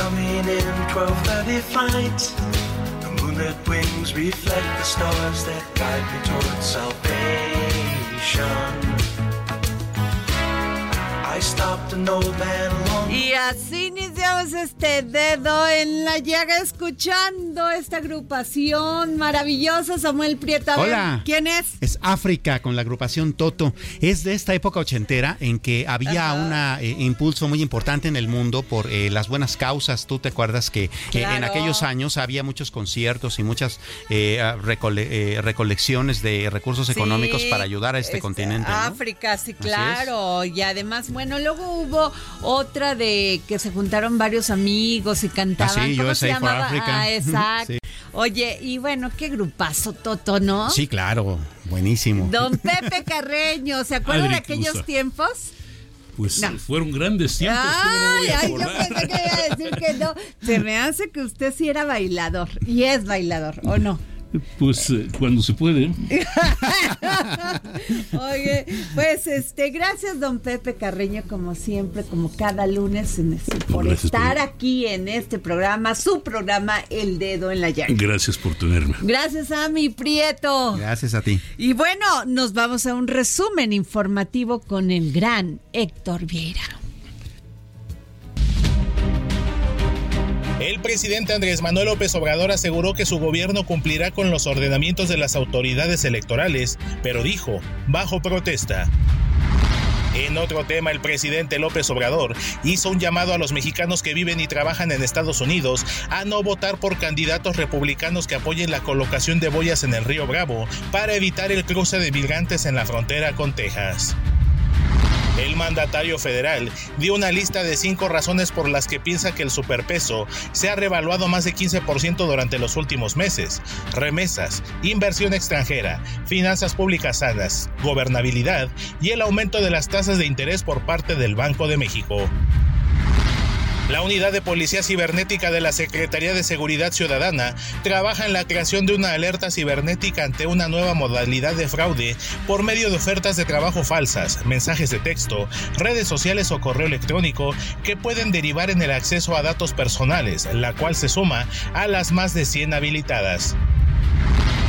coming in 12:30 flight. The moonlit wings reflect the stars that guide me towards salvation. I stopped an old man Y así iniciamos este dedo en la llaga escuchando esta agrupación maravillosa, Samuel Prieto. A ver, Hola. ¿Quién es? Es África con la agrupación Toto. Es de esta época ochentera en que había un impulso muy importante en el mundo por eh, las buenas causas. Tú te acuerdas que eh, en aquellos años había muchos conciertos y muchas eh, ah, recole- eh, recolecciones de recursos Sí, económicos para ayudar a este es continente. ¿no? África, sí, claro. Y además, bueno, luego hubo otra de que se juntaron varios amigos y cantaban. Ah, sí, ¿Cómo USA se for llamaba? Africa. Ah, exacto. Sí. Oye, y bueno, qué grupazo, Toto, ¿no? Sí, claro, buenísimo. Don Pepe Carreño, ¿se acuerdan de Adri, ¿qué aquellos tiempos? Pues No. fueron grandes tiempos. ¿cómo no Ay, ay, yo pensé que iba a decir que no. Se me hace que usted sí era bailador. Y es bailador, ¿o no? Pues eh, cuando se puede. Oye, pues este, gracias don Pepe Carreño, como siempre, como cada lunes, en este- por Gracias, estar aquí en este programa, su programa El Dedo en la Llaga. Gracias por tenerme. Gracias a mi Prieto. Gracias a ti. Y bueno, nos vamos a un resumen informativo con el gran Héctor Vieira. El presidente Andrés Manuel López Obrador aseguró que su gobierno cumplirá con los ordenamientos de las autoridades electorales, pero dijo, bajo protesta. En otro tema, el presidente López Obrador hizo un llamado a los mexicanos que viven y trabajan en Estados Unidos a no votar por candidatos republicanos que apoyen la colocación de boyas en el río Bravo para evitar el cruce de migrantes en la frontera con Texas. El mandatario federal dio una lista de cinco razones por las que piensa que el superpeso se ha revaluado más de 15% durante los últimos meses. Remesas, inversión extranjera, finanzas públicas sanas, gobernabilidad y el aumento de las tasas de interés por parte del Banco de México. La unidad de policía cibernética de la Secretaría de Seguridad Ciudadana trabaja en la creación de una alerta cibernética ante una nueva modalidad de fraude por medio de ofertas de trabajo falsas, mensajes de texto, redes sociales o correo electrónico que pueden derivar en el acceso a datos personales, la cual se suma a las más de 100 habilitadas.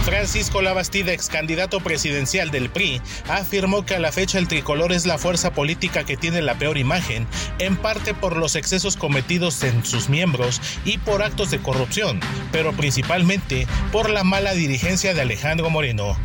Francisco Labastida, ex candidato presidencial del PRI, afirmó que a la fecha el tricolor es la fuerza política que tiene la peor imagen, en parte por los excesos cometidos en sus miembros y por actos de corrupción, pero principalmente por la mala dirigencia de Alejandro Moreno.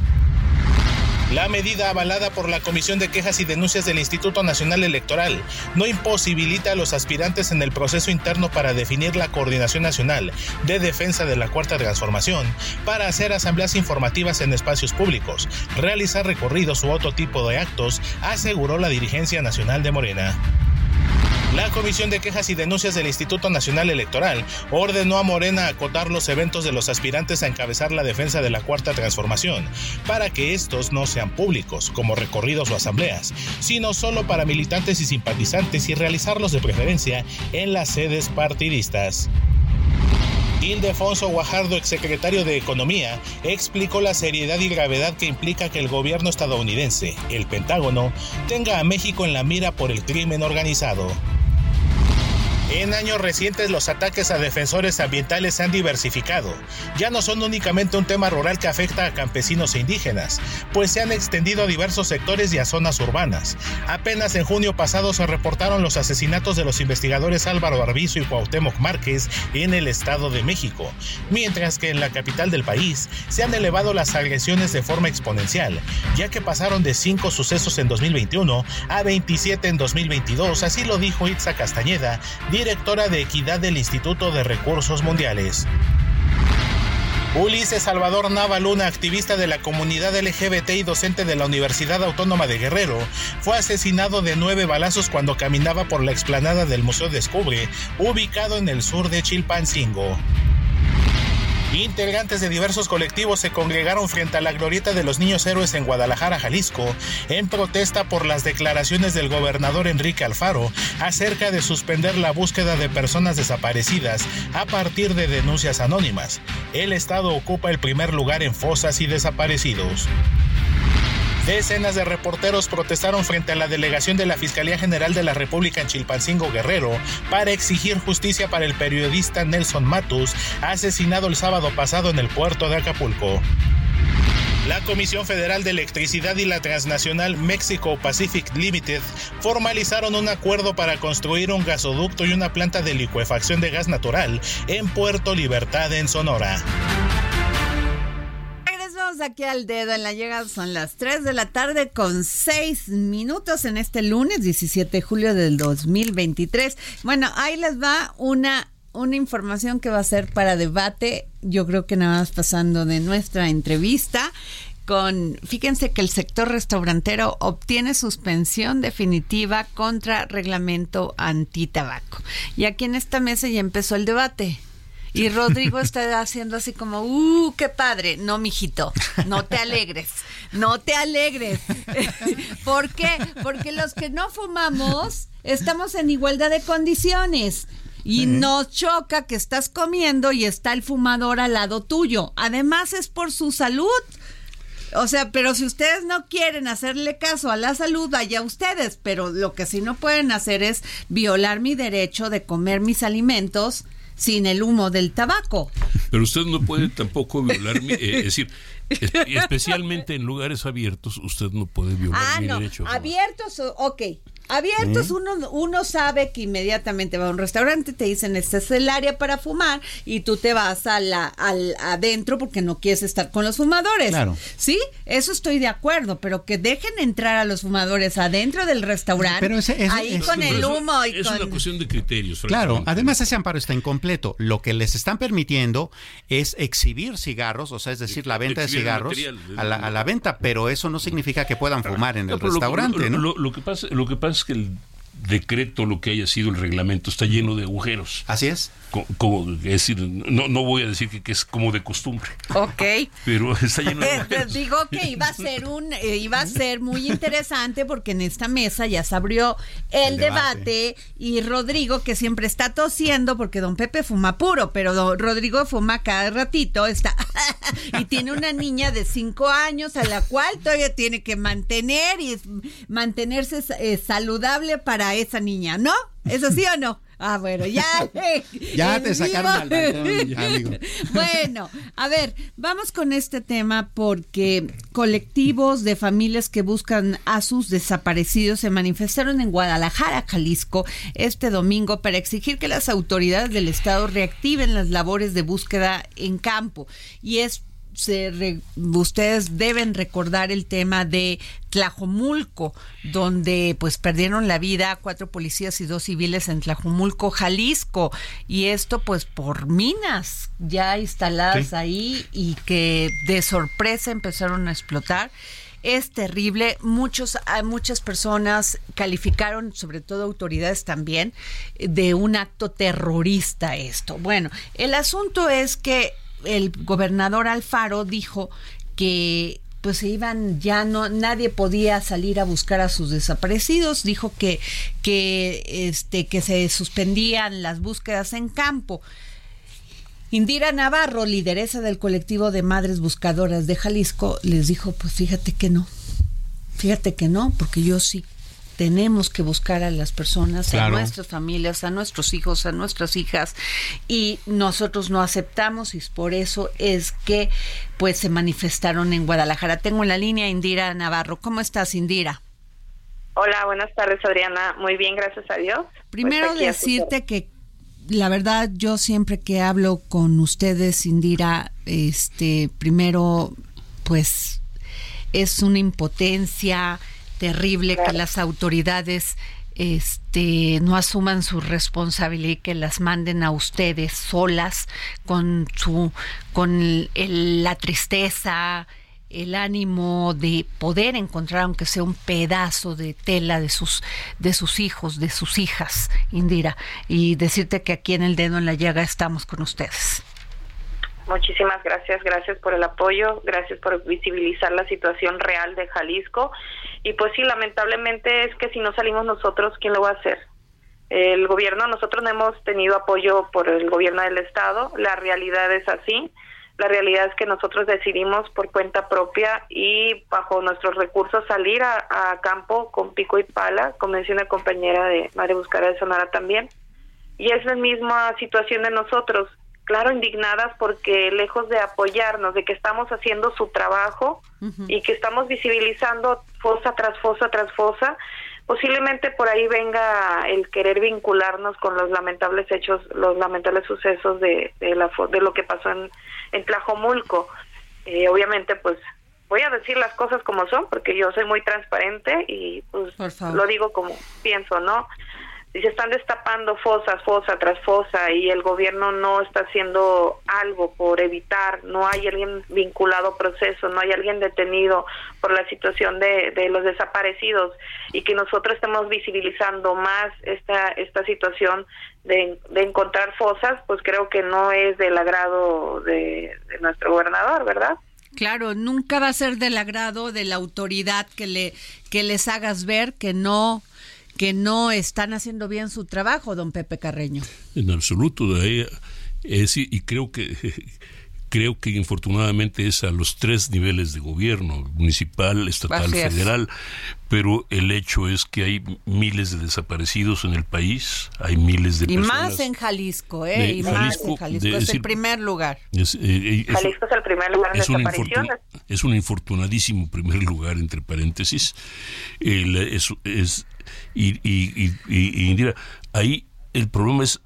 La medida avalada por la Comisión de Quejas y Denuncias del Instituto Nacional Electoral no imposibilita a los aspirantes en el proceso interno para definir la Coordinación Nacional de Defensa de la Cuarta Transformación para hacer asambleas informativas en espacios públicos, realizar recorridos u otro tipo de actos, aseguró la dirigencia nacional de Morena. La Comisión de Quejas y Denuncias del Instituto Nacional Electoral ordenó a Morena acotar los eventos de los aspirantes a encabezar la defensa de la Cuarta Transformación, para que estos no sean públicos, como recorridos o asambleas, sino solo para militantes y simpatizantes y realizarlos de preferencia en las sedes partidistas. Ildefonso Guajardo, exsecretario de Economía, explicó la seriedad y gravedad que implica que el gobierno estadounidense, el Pentágono, tenga a México en la mira por el crimen organizado. En años recientes los ataques a defensores ambientales se han diversificado. Ya no son únicamente un tema rural que afecta a campesinos e indígenas, pues se han extendido a diversos sectores y a zonas urbanas. Apenas en junio pasado se reportaron los asesinatos de los investigadores Álvaro Arbizo y Cuauhtémoc Márquez en el Estado de México, mientras que en la capital del país se han elevado las agresiones de forma exponencial, ya que pasaron de 5 sucesos en 2021 a 27 en 2022, así lo dijo Itza Castañeda, de Equidad del Instituto de Recursos Mundiales. Ulises Salvador Nava Luna, activista de la comunidad LGBT y docente de la Universidad Autónoma de Guerrero, fue asesinado de nueve balazos cuando caminaba por la explanada del Museo Descubre, ubicado en el sur de Chilpancingo. Integrantes de diversos colectivos se congregaron frente a la glorieta de los niños héroes en Guadalajara, Jalisco, en protesta por las declaraciones del gobernador Enrique Alfaro acerca de suspender la búsqueda de personas desaparecidas a partir de denuncias anónimas. El Estado ocupa el primer lugar en fosas y desaparecidos. Decenas de reporteros protestaron frente a la delegación de la Fiscalía General de la República en Chilpancingo Guerrero para exigir justicia para el periodista Nelson Matus, asesinado el sábado pasado en el puerto de Acapulco. La Comisión Federal de Electricidad y la transnacional Mexico Pacific Limited formalizaron un acuerdo para construir un gasoducto y una planta de licuefacción de gas natural en Puerto Libertad, en Sonora aquí al dedo en la llegada. Son las 3 de la tarde con 6 minutos en este lunes 17 de julio del 2023. Bueno, ahí les va una, una información que va a ser para debate. Yo creo que nada más pasando de nuestra entrevista con, fíjense que el sector restaurantero obtiene suspensión definitiva contra reglamento antitabaco. Y aquí en esta mesa ya empezó el debate. Y Rodrigo está haciendo así como, ¡uh, qué padre! No, mijito, no te alegres, no te alegres. ¿Por qué? Porque los que no fumamos estamos en igualdad de condiciones. Y nos choca que estás comiendo y está el fumador al lado tuyo. Además es por su salud. O sea, pero si ustedes no quieren hacerle caso a la salud, vaya ustedes. Pero lo que sí no pueden hacer es violar mi derecho de comer mis alimentos sin el humo del tabaco. Pero usted no puede tampoco violar mi, eh, es decir, especialmente en lugares abiertos, usted no puede violar ah, mi no. derecho. Abiertos, ok. Abiertos, uno, uno sabe que inmediatamente va a un restaurante, te dicen, este es el área para fumar, y tú te vas a la, al adentro porque no quieres estar con los fumadores. Claro. Sí, eso estoy de acuerdo, pero que dejen entrar a los fumadores adentro del restaurante, Pero ese- ese- ahí es- con el Pero eso humo y es con... una cuestión de criterios. Claro, además ese amparo está incompleto. Lo que les están permitiendo es exhibir cigarros, o sea, es decir, la venta de cigarros material. a la, a la venta, pero eso no significa que puedan fumar en No, el restaurante, lo, ¿no? lo- lo que pasa, lo que pasa es que el decreto, lo que haya sido el reglamento, está lleno de agujeros. Así es. Como, es decir, no, no voy a decir que, que es como de costumbre, Ok. pero está lleno de Eh, agujeros. digo que iba a ser un eh, iba a ser muy interesante porque en esta mesa ya se abrió el, El debate. debate. y Rodrigo que siempre está tosiendo porque don Pepe fuma puro pero don Rodrigo fuma cada ratito está y tiene una niña de cinco años a la cual todavía tiene que mantener y mantenerse eh, saludable para esa niña ¿no? ¿eso sí o no? Ah, bueno, ya. Ya te sacaron al balcón, ya, amigo. Bueno, a ver, vamos con este tema porque colectivos de familias que buscan a sus desaparecidos se manifestaron en Guadalajara, Jalisco, este domingo para exigir que las autoridades del Estado reactiven las labores de búsqueda en campo. Y es se re- ustedes deben recordar el tema de Tlajomulco, donde pues perdieron la vida cuatro policías y dos civiles en Tlajomulco, Jalisco, y esto pues por minas ya instaladas Sí. ahí y que de sorpresa empezaron a explotar. Es terrible. Muchos, a muchas personas calificaron, sobre todo autoridades también, de un acto terrorista esto. Bueno, el asunto es que el gobernador Alfaro dijo que pues se iban ya no nadie podía salir a buscar a sus desaparecidos. Dijo que que este que se suspendían las búsquedas en campo. Indira Navarro, lideresa del colectivo de madres buscadoras de Jalisco, les dijo, pues fíjate que no, fíjate que no, porque yo sí tenemos que buscar a las personas, a nuestras familias, a nuestros hijos, a nuestras hijas y nosotros no aceptamos y por eso es que pues se manifestaron en Guadalajara. Tengo en la línea Indira Navarro. ¿Cómo estás, Indira? Hola, buenas tardes, Adriana. Muy bien, gracias a Dios. Pues Primero decirte que la verdad yo siempre que hablo con ustedes, Indira, este, primero pues es una impotencia, terrible que las autoridades este no asuman su responsabilidad y que las manden a ustedes solas con su con la tristeza el ánimo de poder encontrar aunque sea un pedazo de tela de sus de sus hijos de sus hijas Indira y decirte que aquí en el dedo en la llaga estamos con ustedes Muchísimas gracias, gracias por el apoyo, gracias por visibilizar la situación real de Jalisco. Y pues sí, lamentablemente es que si no salimos nosotros, ¿quién lo va a hacer? El gobierno, nosotros no hemos tenido apoyo por el gobierno del Estado, la realidad es así. La realidad es que nosotros decidimos por cuenta propia y bajo nuestros recursos salir a, campo con pico y pala, como decía una compañera de Madre Buscara de Sonora también. Y es la misma situación de nosotros claro, indignadas porque lejos de apoyarnos, de que estamos haciendo su trabajo y que estamos visibilizando fosa tras fosa tras fosa, posiblemente por ahí venga el querer vincularnos con los lamentables hechos, los lamentables sucesos de, de, la, de lo que pasó en, en Tlajomulco. Eh, obviamente, pues voy a decir las cosas como son, porque yo soy muy transparente y pues lo digo como pienso, ¿no? Y se están destapando fosas, fosa tras fosa y el gobierno no está haciendo algo por evitar, no hay alguien vinculado proceso, no hay alguien detenido por la situación de, de los desaparecidos y que nosotros estemos visibilizando más esta, esta situación de, de encontrar fosas, pues creo que no es del agrado de, de nuestro gobernador, ¿verdad? Claro, nunca va a ser del agrado de la autoridad que le que les hagas ver que no que no están haciendo bien su trabajo, don Pepe Carreño. En absoluto, de ahí, es, y creo que creo que infortunadamente es a los tres niveles de gobierno, municipal, estatal, federal, pero el hecho es que hay miles de desaparecidos en el país, hay miles de y más en Jalisco, ¿eh? y más en Jalisco, es el primer lugar. Eh, eh, Jalisco es el primer lugar de desapariciones. es un infortunadísimo primer lugar, entre paréntesis. es, es y, y, Indira, ahí el problema es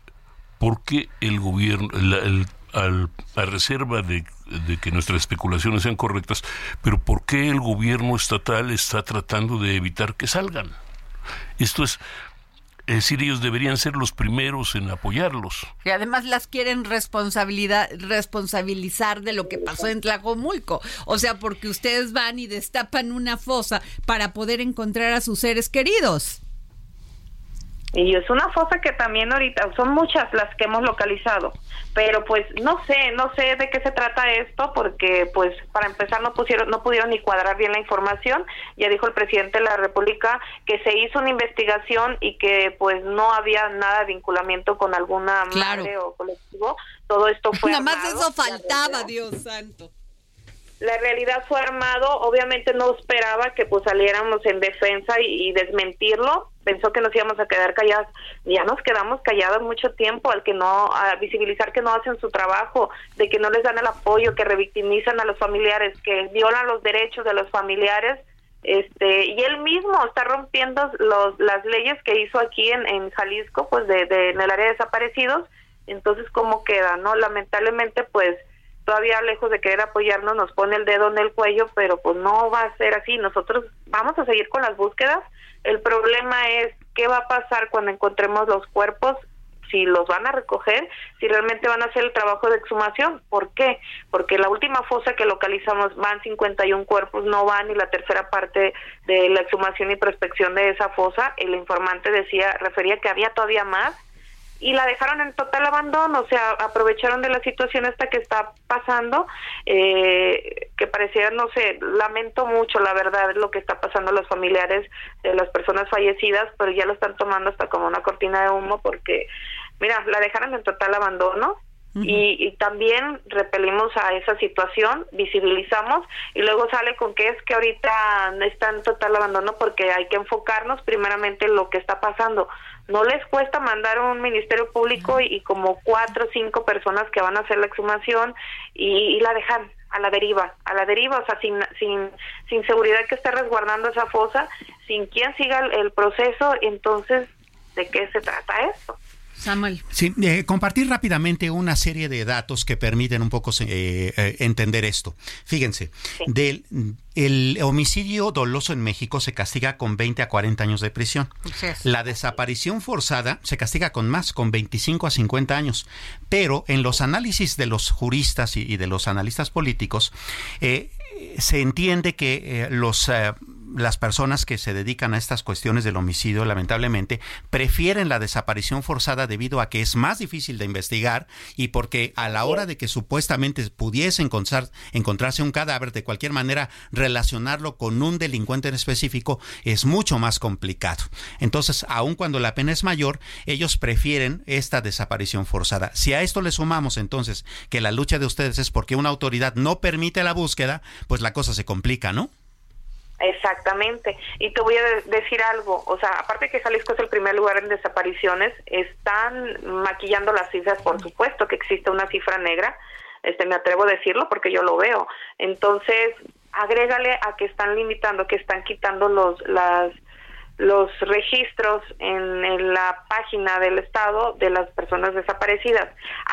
por qué el gobierno, el, a reserva de, que nuestras especulaciones sean correctas, pero ¿por qué el gobierno estatal está tratando de evitar que salgan? Esto es, es decir, ellos deberían ser los primeros en apoyarlos. Y además las quieren responsabilizar de lo que pasó en Tlajomulco. O sea, porque ustedes van y destapan una fosa para poder encontrar a sus seres queridos. Y es una fosa que también ahorita, son muchas las que hemos localizado, pero pues no sé, no sé de qué se trata esto, porque pues para empezar no pusieron, no pudieron ni cuadrar bien la información, ya dijo el presidente de la República que se hizo una investigación y que pues no había nada de vinculamiento con alguna madre o colectivo, todo esto fue... Nada más eso faltaba, Dios santo. La realidad fue armado, obviamente no esperaba que pues saliéramos en defensa y, desmentirlo, pensó que nos íbamos a quedar callados, ya nos quedamos callados mucho tiempo al que no, a visibilizar que no hacen su trabajo, de que no les dan el apoyo, que revictimizan a los familiares, que violan los derechos de los familiares, este y él mismo está rompiendo los, las leyes que hizo aquí en, en Jalisco, pues de, de en el área de desaparecidos, entonces cómo queda, ¿no? Lamentablemente pues todavía lejos de querer apoyarnos nos pone el dedo en el cuello, pero pues no va a ser así. Nosotros vamos a seguir con las búsquedas. El problema es qué va a pasar cuando encontremos los cuerpos, si los van a recoger, si realmente van a hacer el trabajo de exhumación. ¿Por qué? Porque la última fosa que localizamos van 51 cuerpos, no van ni la tercera parte de la exhumación y prospección de esa fosa. El informante decía, refería que había todavía más y la dejaron en total abandono, o sea, aprovecharon de la situación esta que está pasando, eh, que parecía, no sé, lamento mucho, la verdad, lo que está pasando a los familiares de las personas fallecidas, pero ya lo están tomando hasta como una cortina de humo porque, mira, la dejaron en total abandono y, también repelimos a esa situación, visibilizamos y luego sale con que es que ahorita está en total abandono porque hay que enfocarnos primeramente en lo que está pasando. No les cuesta mandar un ministerio público y, como cuatro o cinco personas que van a hacer la exhumación y, la dejan a la deriva, a la deriva, o sea, sin, sin, sin seguridad que esté resguardando esa fosa, sin quien siga el, el proceso, entonces, ¿de qué se trata esto? Samuel. Sí, eh, compartir rápidamente una serie de datos que permiten un poco eh, eh, entender esto. Fíjense, del el homicidio doloso en México se castiga con 20 a 40 años de prisión. La desaparición forzada se castiga con más, con 25 a 50 años. Pero en los análisis de los juristas y, de los analistas políticos, se entiende que los las personas que se dedican a estas cuestiones del homicidio, lamentablemente, prefieren la desaparición forzada debido a que es más difícil de investigar y porque a la hora de que supuestamente pudiese encontrar, encontrarse un cadáver, de cualquier manera relacionarlo con un delincuente en específico es mucho más complicado. Entonces, aun cuando la pena es mayor, ellos prefieren esta desaparición forzada. Si a esto le sumamos entonces que la lucha de ustedes es porque una autoridad no permite la búsqueda, pues la cosa se complica, ¿no? Exactamente. Y te voy a decir algo, o sea, aparte que Jalisco es el primer lugar en desapariciones, están maquillando las cifras, por supuesto que existe una cifra negra, este me atrevo a decirlo porque yo lo veo. Entonces, agrégale a que están limitando, que están quitando los las los registros en, la página del Estado de las personas desaparecidas.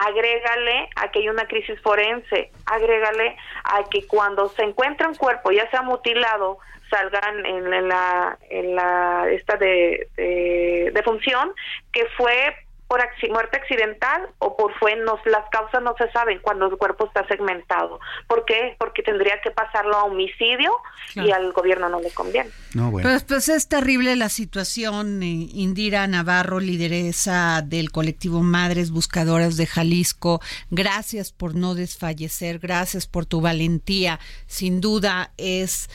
Agrégale a que hay una crisis forense, agrégale a que cuando se encuentra un cuerpo, ya sea mutilado, salgan en, la en la esta de, de, función que fue por muerte accidental o por fue no, las causas no se saben cuando el cuerpo está segmentado. ¿Por qué? Porque tendría que pasarlo a homicidio y al gobierno no le conviene. No, bueno. pues, pues es terrible la situación. Eh, Indira Navarro, lideresa del colectivo Madres Buscadoras de Jalisco. Gracias por no desfallecer, gracias por tu valentía. Sin duda es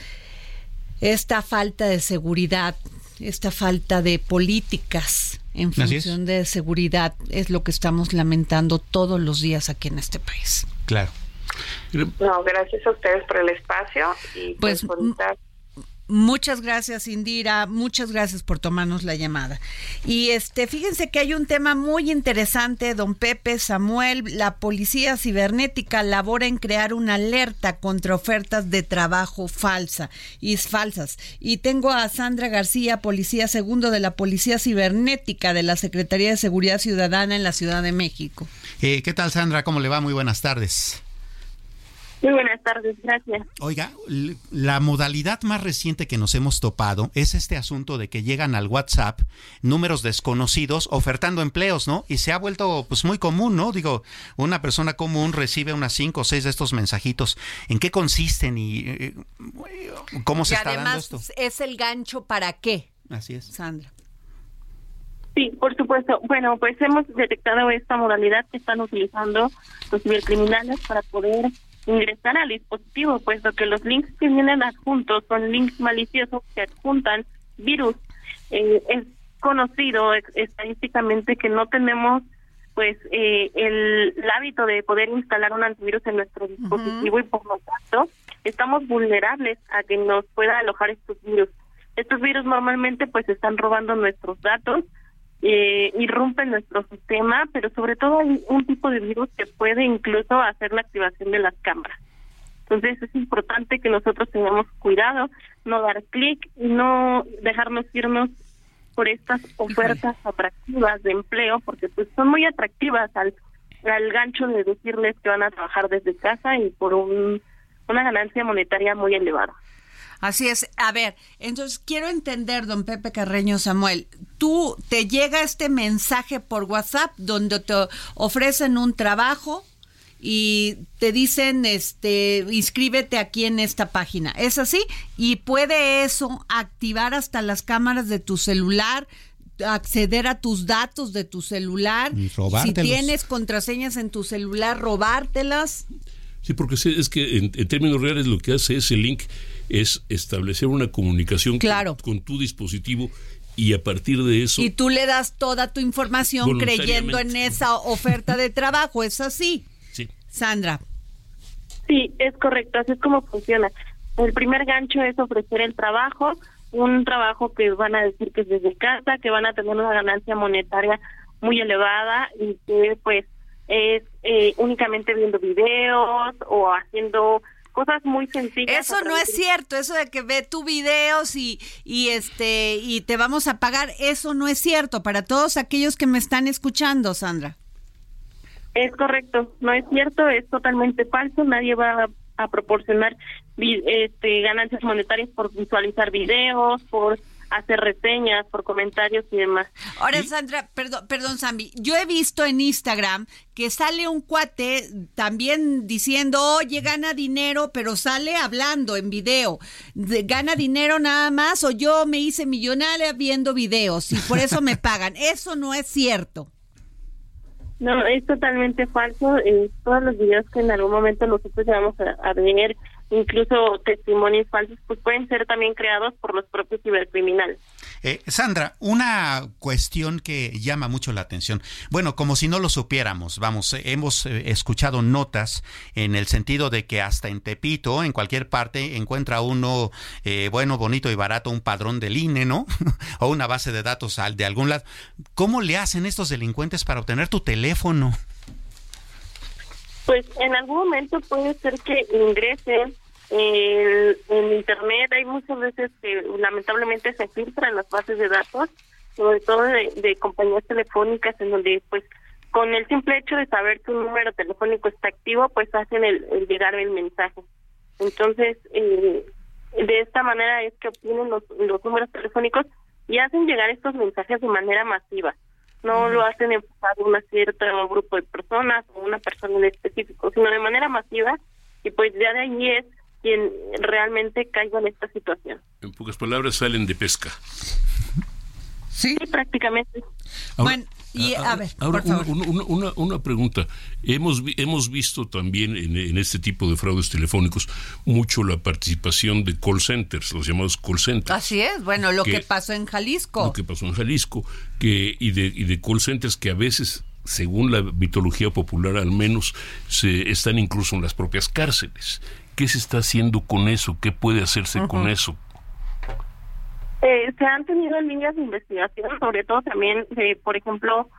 esta falta de seguridad, esta falta de políticas en función de seguridad es lo que estamos lamentando todos los días aquí en este país. Claro. No, gracias a ustedes por el espacio y pues, pues por Muchas gracias, Indira. Muchas gracias por tomarnos la llamada. Y este, fíjense que hay un tema muy interesante, don Pepe Samuel. La policía cibernética labora en crear una alerta contra ofertas de trabajo falsa y falsas. Y tengo a Sandra García, policía segundo de la Policía Cibernética de la Secretaría de Seguridad Ciudadana en la Ciudad de México. Eh, ¿Qué tal, Sandra? ¿Cómo le va? Muy buenas tardes. Muy buenas tardes, gracias. Oiga, la modalidad más reciente que nos hemos topado es este asunto de que llegan al WhatsApp números desconocidos ofertando empleos, ¿no? Y se ha vuelto pues muy común, ¿no? Digo, una persona común recibe unas cinco o seis de estos mensajitos. ¿En qué consisten y eh, cómo se está dando esto? Es el gancho para qué. Así es. Sandra. Sí, por supuesto. Bueno, pues hemos detectado esta modalidad que están utilizando los cibercriminales para poder ingresar al dispositivo, puesto que los links que vienen adjuntos son links maliciosos que adjuntan virus. Eh, es conocido estadísticamente que no tenemos pues eh, el, hábito de poder instalar un antivirus en nuestro dispositivo y por lo tanto estamos vulnerables a que nos pueda alojar estos virus. Estos virus normalmente pues están robando nuestros datos, eh, irrumpen nuestro sistema, pero sobre todo hay un tipo de virus que puede incluso hacer la activación de las cámaras. Entonces es importante que nosotros tengamos cuidado, no dar clic y no dejarnos irnos por estas ofertas atractivas de empleo, porque pues son muy atractivas al, al gancho de decirles que van a trabajar desde casa y por un, una ganancia monetaria muy elevada. Así es. A ver, entonces quiero entender, don Pepe Carreño Samuel, tú te llega este mensaje por WhatsApp donde te ofrecen un trabajo y te dicen, este, inscríbete aquí en esta página. ¿Es así? Y puede eso activar hasta las cámaras de tu celular, acceder a tus datos de tu celular. Si tienes contraseñas en tu celular, robártelas. Sí, porque es que en, términos reales lo que hace ese link es establecer una comunicación con, tu dispositivo y a partir de eso... Y tú le das toda tu información creyendo en esa oferta de trabajo, ¿es así? Sí. Sandra. Sí, es correcto, así es como funciona. El primer gancho es ofrecer el trabajo, un trabajo que van a decir que es desde casa, que van a tener una ganancia monetaria muy elevada y que pues es eh, únicamente viendo videos o haciendo cosas muy sencillas. Eso no es cierto, eso de que ve tu videos y, y este y te vamos a pagar, eso no es cierto para todos aquellos que me están escuchando, Sandra. Es correcto, no es cierto, es totalmente falso, nadie va a, proporcionar este, ganancias monetarias por visualizar videos, por hacer reseñas, por comentarios y demás. Ahora, Sandra, perdón, perdón, Sammy, yo he visto en Instagram que sale un cuate también diciendo, oye, gana dinero, pero sale hablando en video. ¿Gana dinero nada más o yo me hice millonaria viendo videos y por eso me pagan? Eso no es cierto. No, es totalmente falso. Eh, todos los videos que en algún momento nosotros vamos a, a ver, incluso testimonios falsos, pues pueden ser también creados por los propios cibercriminales. Eh, Sandra, una cuestión que llama mucho la atención. Bueno, como si no lo supiéramos, vamos, eh, hemos eh, escuchado notas en el sentido de que hasta en Tepito, en cualquier parte, encuentra uno bueno, bonito y barato un padrón del INE, ¿no? o una base de datos de algún lado. ¿Cómo le hacen estos delincuentes para obtener tu teléfono? Pues en algún momento puede ser que ingresen en Internet hay muchas veces que lamentablemente se filtran las bases de datos, sobre todo de, compañías telefónicas, en donde pues con el simple hecho de saber que un número telefónico está activo, pues hacen el, llegar el mensaje. Entonces, eh, de esta manera es que obtienen los, los números telefónicos y hacen llegar estos mensajes de manera masiva. No lo hacen enfocado a un cierto grupo de personas o una persona en específico, sino de manera masiva y pues ya de ahí es quien realmente caiga en esta situación. En pocas palabras, salen de pesca. Sí, prácticamente. bueno, y a, ver, ahora una, una, pregunta. Hemos, hemos visto también en, este tipo de fraudes telefónicos mucho la participación de call centers, los llamados call centers. Así es, bueno, lo que, pasó en Jalisco. Lo que pasó en Jalisco, que, y, de, y de call centers que a veces según la mitología popular al menos, se están incluso en las propias cárceles. ¿Qué se está haciendo con eso? ¿Qué puede hacerse con eso? Eh, se han tenido líneas de investigación, sobre todo también, eh, por ejemplo,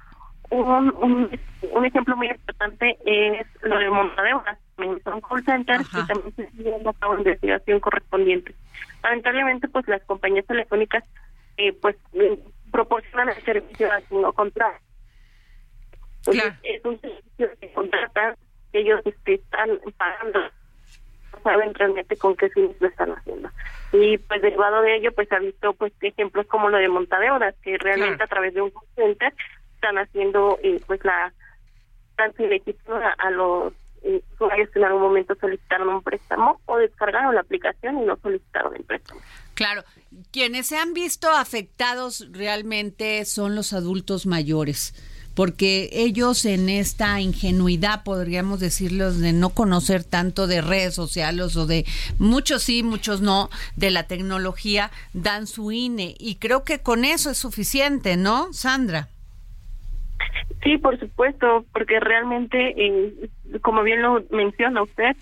un, un, ejemplo muy importante es lo de Montadeuras. Son call centers y también se sigue una investigación correspondiente. Lamentablemente, pues las compañías telefónicas eh, pues proporcionan el servicio a no contrato. Es un servicio que contratan, que ellos este, están pagando saben realmente con qué fines lo están haciendo. Y pues derivado de ello, pues ha visto pues ejemplos como lo de montadeoras, que realmente a través de un center están haciendo eh, pues la tan ilegítima a, los eh, usuarios que en algún momento solicitaron un préstamo o descargaron la aplicación y no solicitaron el préstamo. Claro, quienes se han visto afectados realmente son los adultos mayores porque ellos en esta ingenuidad, podríamos decirlos, de no conocer tanto de redes sociales o de muchos sí, muchos no, de la tecnología, dan su INE. Y creo que con eso es suficiente, ¿no, Sandra? Sí, por supuesto, porque realmente, eh, como bien lo menciona usted,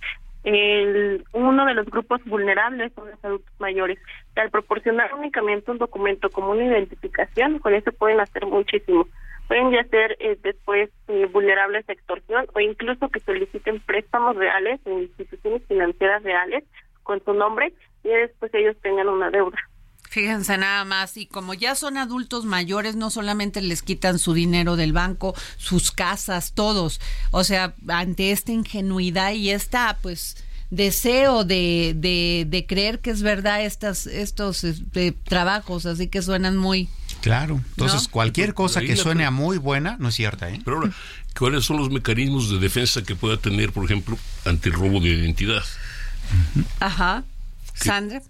el, uno de los grupos vulnerables son los adultos mayores. Al proporcionar únicamente un documento como una identificación, con eso pueden hacer muchísimo pueden ya ser eh, después eh, vulnerables a extorsión o incluso que soliciten préstamos reales en instituciones financieras reales con su nombre y después ellos tengan una deuda. Fíjense nada más, y como ya son adultos mayores, no solamente les quitan su dinero del banco, sus casas, todos. O sea, ante esta ingenuidad y esta, pues, deseo de, de, de creer que es verdad estas, estos este, trabajos, así que suenan muy, Claro, entonces cualquier cosa que suene a muy buena no es cierta. ¿eh? Pero ahora, ¿cuáles son los mecanismos de defensa que pueda tener, por ejemplo, ante el robo de identidad? Ajá. Sandra.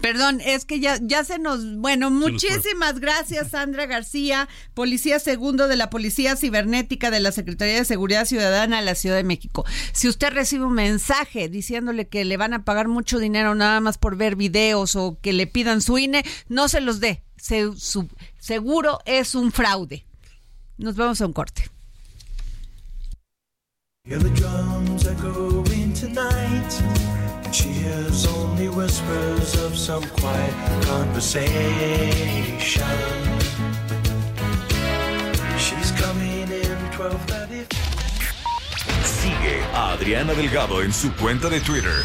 Perdón, es que ya, ya se nos. Bueno, muchísimas gracias, Sandra García, policía segundo de la Policía Cibernética de la Secretaría de Seguridad Ciudadana de la Ciudad de México. Si usted recibe un mensaje diciéndole que le van a pagar mucho dinero nada más por ver videos o que le pidan su INE, no se los dé. seguro es un fraude. Nos vamos a un corte. She hears only whispers of some quiet conversation. She's coming in 12:30. Sigue a Adriana Delgado en su cuenta de Twitter.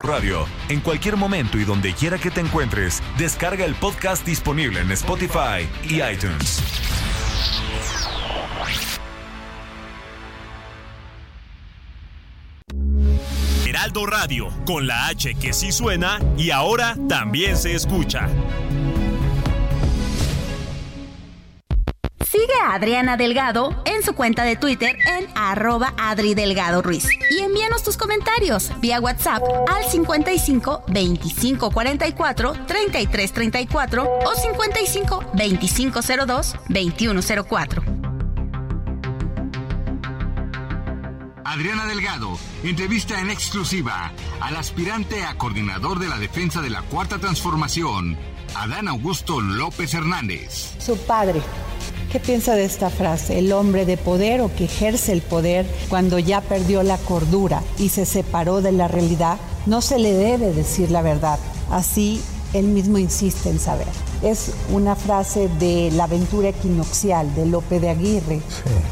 Radio, en cualquier momento y donde quiera que te encuentres, descarga el podcast disponible en Spotify y iTunes. Heraldo Radio, con la H que sí suena y ahora también se escucha. Sigue a Adriana Delgado en su cuenta de Twitter en arroba Adri Delgado Ruiz. Y envíanos tus comentarios vía WhatsApp al 55 25 44 33 34 o 55 25 02 21 04. Adriana Delgado entrevista en exclusiva al aspirante a coordinador de la defensa de la Cuarta Transformación, Adán Augusto López Hernández. Su padre ¿Qué piensa de esta frase? El hombre de poder o que ejerce el poder cuando ya perdió la cordura y se separó de la realidad, no se le debe decir la verdad. Así él mismo insiste en saber. Es una frase de la aventura equinoccial de Lope de Aguirre,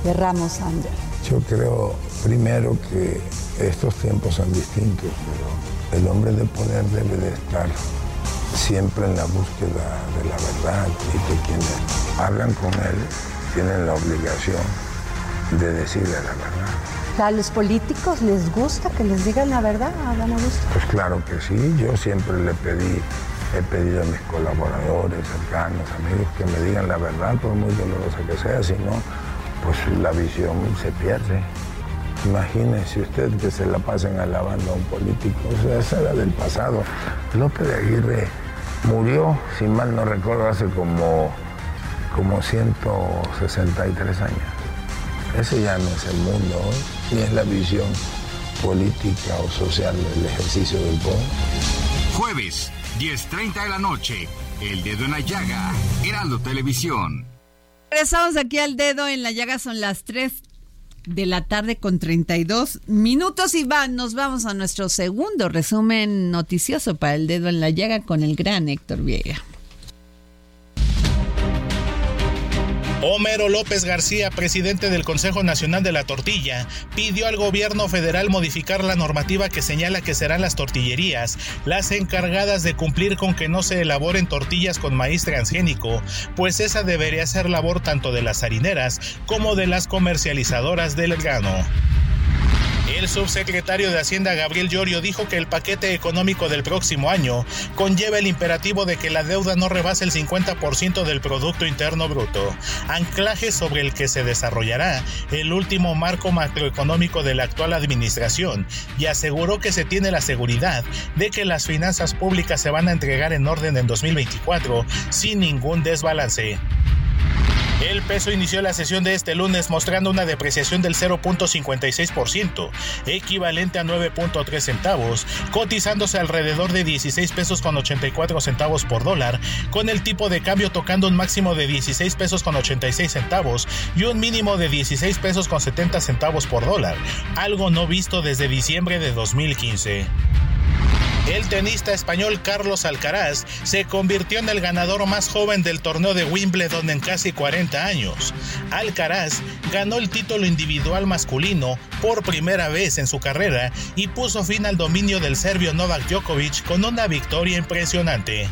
de Ramos Sander. Yo creo primero que estos tiempos son distintos, pero el hombre de poder debe de estar siempre en la búsqueda de la verdad y que quienes hablan con él tienen la obligación de decirle la verdad. ¿A los políticos les gusta que les digan la verdad, Adán Augusto? Pues claro que sí, yo siempre le pedí, he pedido a mis colaboradores, cercanos, amigos, que me digan la verdad, por muy dolorosa que sea, si no, pues la visión se pierde. Imagínese usted que se la pasen alabando a un político, o sea, esa era del pasado. López de Aguirre Murió, si mal no recuerdo, hace como, como 163 años. Ese ya no es el mundo hoy, ni es la visión política o social del ejercicio del poder. Jueves, 10.30 de la noche, El Dedo en la Llaga, Heraldo Televisión. Regresamos aquí al Dedo en la Llaga, son las 3 de la tarde con 32 minutos y va, nos vamos a nuestro segundo resumen noticioso para el dedo en la llaga con el gran Héctor Vieira. Homero López García, presidente del Consejo Nacional de la Tortilla, pidió al gobierno federal modificar la normativa que señala que serán las tortillerías las encargadas de cumplir con que no se elaboren tortillas con maíz transgénico, pues esa debería ser labor tanto de las harineras como de las comercializadoras del grano. El subsecretario de Hacienda Gabriel Llorio dijo que el paquete económico del próximo año conlleva el imperativo de que la deuda no rebase el 50% del Producto Interno Bruto, anclaje sobre el que se desarrollará el último marco macroeconómico de la actual administración y aseguró que se tiene la seguridad de que las finanzas públicas se van a entregar en orden en 2024 sin ningún desbalance. El peso inició la sesión de este lunes mostrando una depreciación del 0.56%, equivalente a 9.3 centavos, cotizándose alrededor de 16 pesos con 84 centavos por dólar, con el tipo de cambio tocando un máximo de 16 pesos con 86 centavos y un mínimo de 16 pesos con 70 centavos por dólar, algo no visto desde diciembre de 2015. El tenista español Carlos Alcaraz se convirtió en el ganador más joven del torneo de Wimbledon en casi 40 años. Alcaraz ganó el título individual masculino por primera vez en su carrera y puso fin al dominio del serbio Novak Djokovic con una victoria impresionante.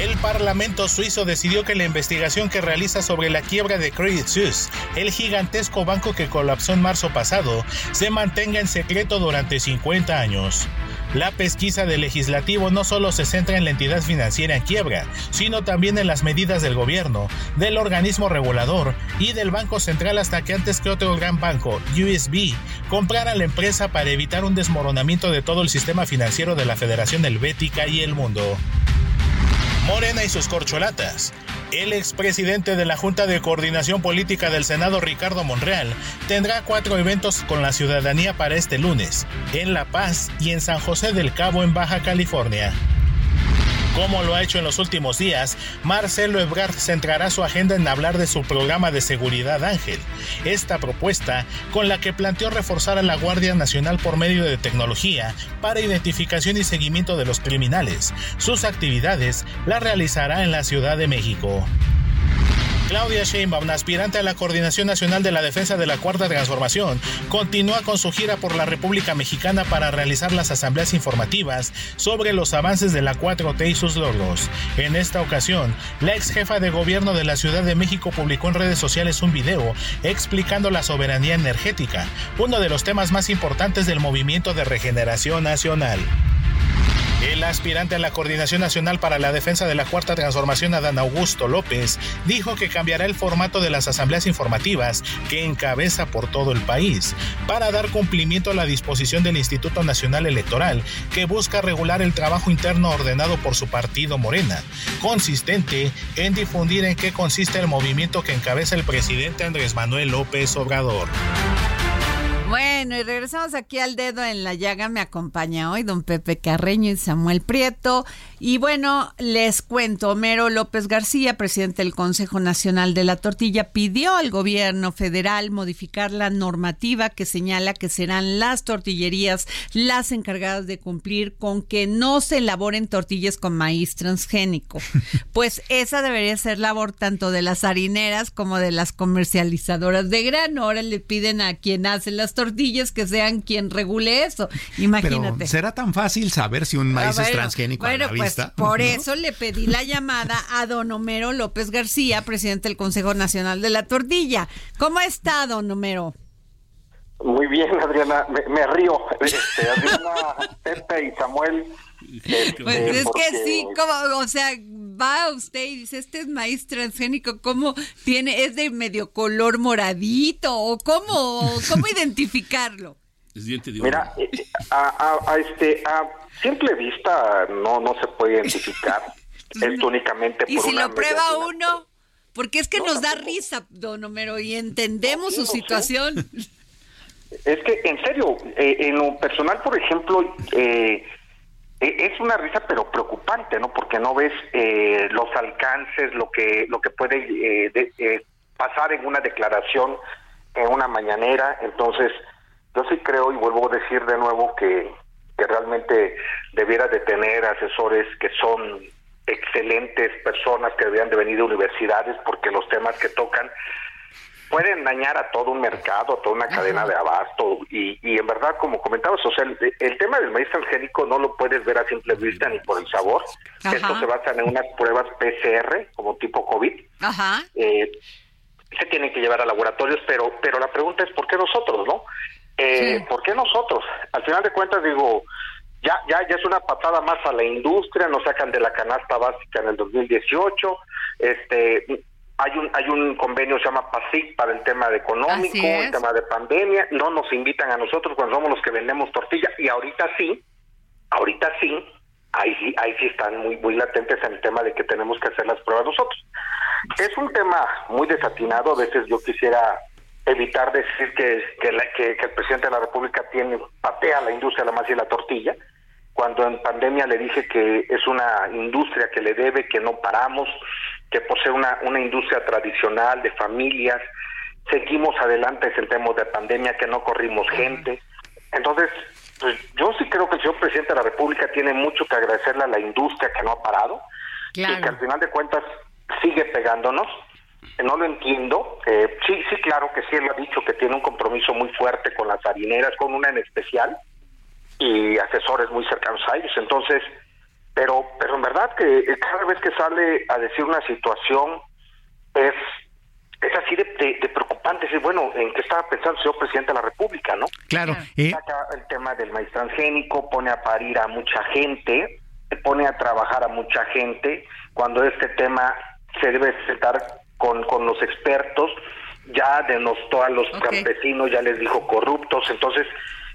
El Parlamento suizo decidió que la investigación que realiza sobre la quiebra de Credit Suisse, el gigantesco banco que colapsó en marzo pasado, se mantenga en secreto durante 50 años. La pesquisa del legislativo no solo se centra en la entidad financiera en quiebra, sino también en las medidas del gobierno, del organismo regulador y del Banco Central hasta que antes que otro gran banco, USB, comprara la empresa para evitar un desmoronamiento de todo el sistema financiero de la Federación Helvética y el mundo. Morena y sus corcholatas. El expresidente de la Junta de Coordinación Política del Senado, Ricardo Monreal, tendrá cuatro eventos con la ciudadanía para este lunes, en La Paz y en San José del Cabo, en Baja California. Como lo ha hecho en los últimos días, Marcelo Ebrard centrará su agenda en hablar de su programa de seguridad Ángel. Esta propuesta, con la que planteó reforzar a la Guardia Nacional por medio de tecnología para identificación y seguimiento de los criminales. Sus actividades las realizará en la Ciudad de México. Claudia Sheinbaum, aspirante a la Coordinación Nacional de la Defensa de la Cuarta Transformación, continúa con su gira por la República Mexicana para realizar las asambleas informativas sobre los avances de la 4T y sus logros. En esta ocasión, la ex jefa de gobierno de la Ciudad de México publicó en redes sociales un video explicando la soberanía energética, uno de los temas más importantes del movimiento de regeneración nacional. El aspirante a la Coordinación Nacional para la Defensa de la Cuarta Transformación, Adán Augusto López, dijo que cambiará el formato de las asambleas informativas que encabeza por todo el país para dar cumplimiento a la disposición del Instituto Nacional Electoral que busca regular el trabajo interno ordenado por su partido Morena, consistente en difundir en qué consiste el movimiento que encabeza el presidente Andrés Manuel López Obrador. Bueno, y regresamos aquí al dedo en la llaga. Me acompaña hoy don Pepe Carreño y Samuel Prieto. Y bueno, les cuento, Homero López García, presidente del Consejo Nacional de la Tortilla, pidió al gobierno federal modificar la normativa que señala que serán las tortillerías las encargadas de cumplir con que no se elaboren tortillas con maíz transgénico. Pues esa debería ser labor tanto de las harineras como de las comercializadoras de grano. Ahora le piden a quien hace las tortillas que sean quien regule eso. Imagínate. Pero ¿será tan fácil saber si un maíz Ah, es bueno, transgénico bueno, a la pues, vista? por ¿No? eso le pedí la llamada a don Homero López García, presidente del Consejo Nacional de la Tortilla. ¿Cómo está, don Homero? Muy bien, Adriana, me, me río. Este, Adriana, Pepe y Samuel. Pues es que sí, como, o sea, va usted y dice, este es maíz transgénico, ¿cómo tiene, es de medio color moradito? ¿O cómo, cómo identificarlo? Es diente de Mira, eh, a, a- a este, a simple vista no, no se puede identificar. Esto únicamente Y por si una lo prueba uno, porque es que nos da risa, don Homero, y entendemos su situación. Es que, en serio, eh, en lo personal, por ejemplo, eh, es una risa, pero preocupante, ¿no? Porque no ves eh, los alcances, lo que lo que puede eh, eh, pasar en una declaración, en una mañanera. Entonces, yo sí creo y vuelvo a decir de nuevo que, que realmente debiera de tener asesores que son excelentes personas que deberían de venir de universidades porque los temas que tocan pueden dañar a todo un mercado, a toda una cadena de abasto y, y en verdad, como comentabas, o sea, el, el tema del maíz transgénico no lo puedes ver a simple vista ni por el sabor. Ajá. Esto se basa en unas pruebas PCR como tipo COVID. Ajá. Eh, se tienen que llevar a laboratorios, pero pero la pregunta es ¿por qué nosotros, no? Eh, ¿Por qué nosotros? Al final de cuentas digo, ya ya ya es una patada más a la industria, nos sacan de la canasta básica en el 2018, este hay un hay un convenio que se llama PASIC para el tema de económico, el tema de pandemia, no nos invitan a nosotros cuando somos los que vendemos tortilla. Y ahorita sí, ahorita sí, ahí sí ahí sí están muy muy latentes en el tema de que tenemos que hacer las pruebas nosotros. Es un tema muy desatinado, a veces yo quisiera evitar decir que, que, la- que- que el presidente de la República tiene patea la industria la masa y la tortilla, cuando en pandemia le dije que es una industria que le debe, que no paramos, que por ser una, una industria tradicional de familias, seguimos adelante en temas de pandemia, que no corrimos gente. Entonces, pues, yo sí creo que el señor presidente de la República tiene mucho que agradecerle a la industria que no ha parado y que al final de cuentas sigue pegándonos. No lo entiendo. Eh, sí, sí, claro que sí, él ha dicho que tiene un compromiso muy fuerte con las harineras, con una en especial, y asesores muy cercanos a ellos. Entonces, pero, pero en verdad que eh, cada vez que sale a decir una situación es, es así de, de- de preocupante. Es bueno, ¿en qué estaba pensando el señor presidente de la República, no? Claro. eh, Saca el tema del maíz transgénico, pone a parir a mucha gente, pone a trabajar a mucha gente, cuando este tema se debe sentar con, con los expertos, ya denostó a los campesinos, ya les dijo corruptos, entonces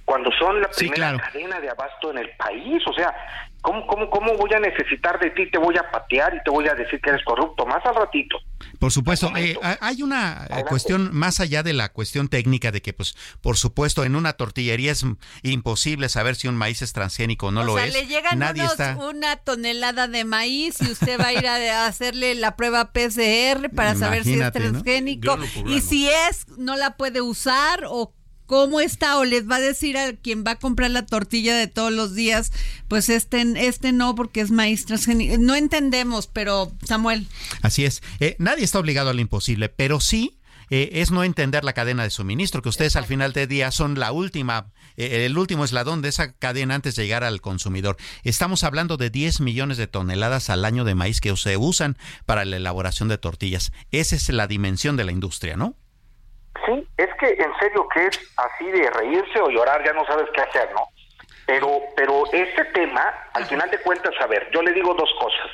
cuando son la Sí, primera claro. cadena de abasto en el país, o sea, ¿cómo, cómo, ¿cómo voy a necesitar de ti? Te voy a patear y te voy a decir que eres corrupto, más al ratito. Por supuesto, eh, ha- hay una eh, cuestión más allá de la cuestión técnica de que, pues, por supuesto, en una tortillería es imposible saber si un maíz es transgénico o no o lo sea, es. le llegan Nadie unos- está. una tonelada de maíz y usted va a ir a, a hacerle la prueba PCR para saber si es transgénico. Y si es, no la puede usar o cómo está o les va a decir a quien va a comprar la tortilla de todos los días, pues este, este no porque es maíz transgénico. No entendemos, pero Samuel. Así es. Eh, nadie está obligado a lo imposible, pero sí eh, es no entender la cadena de suministro, que ustedes al final del día son la última, eh, el último eslabón de esa cadena antes de llegar al consumidor. Estamos hablando de 10 millones de toneladas al año de maíz que se usan para la elaboración de tortillas. Esa es la dimensión de la industria, ¿no? Sí, es que en serio que es así de reírse o llorar, ya no sabes qué hacer, ¿no? Pero, pero este tema, al final de cuentas, a ver, yo le digo dos cosas.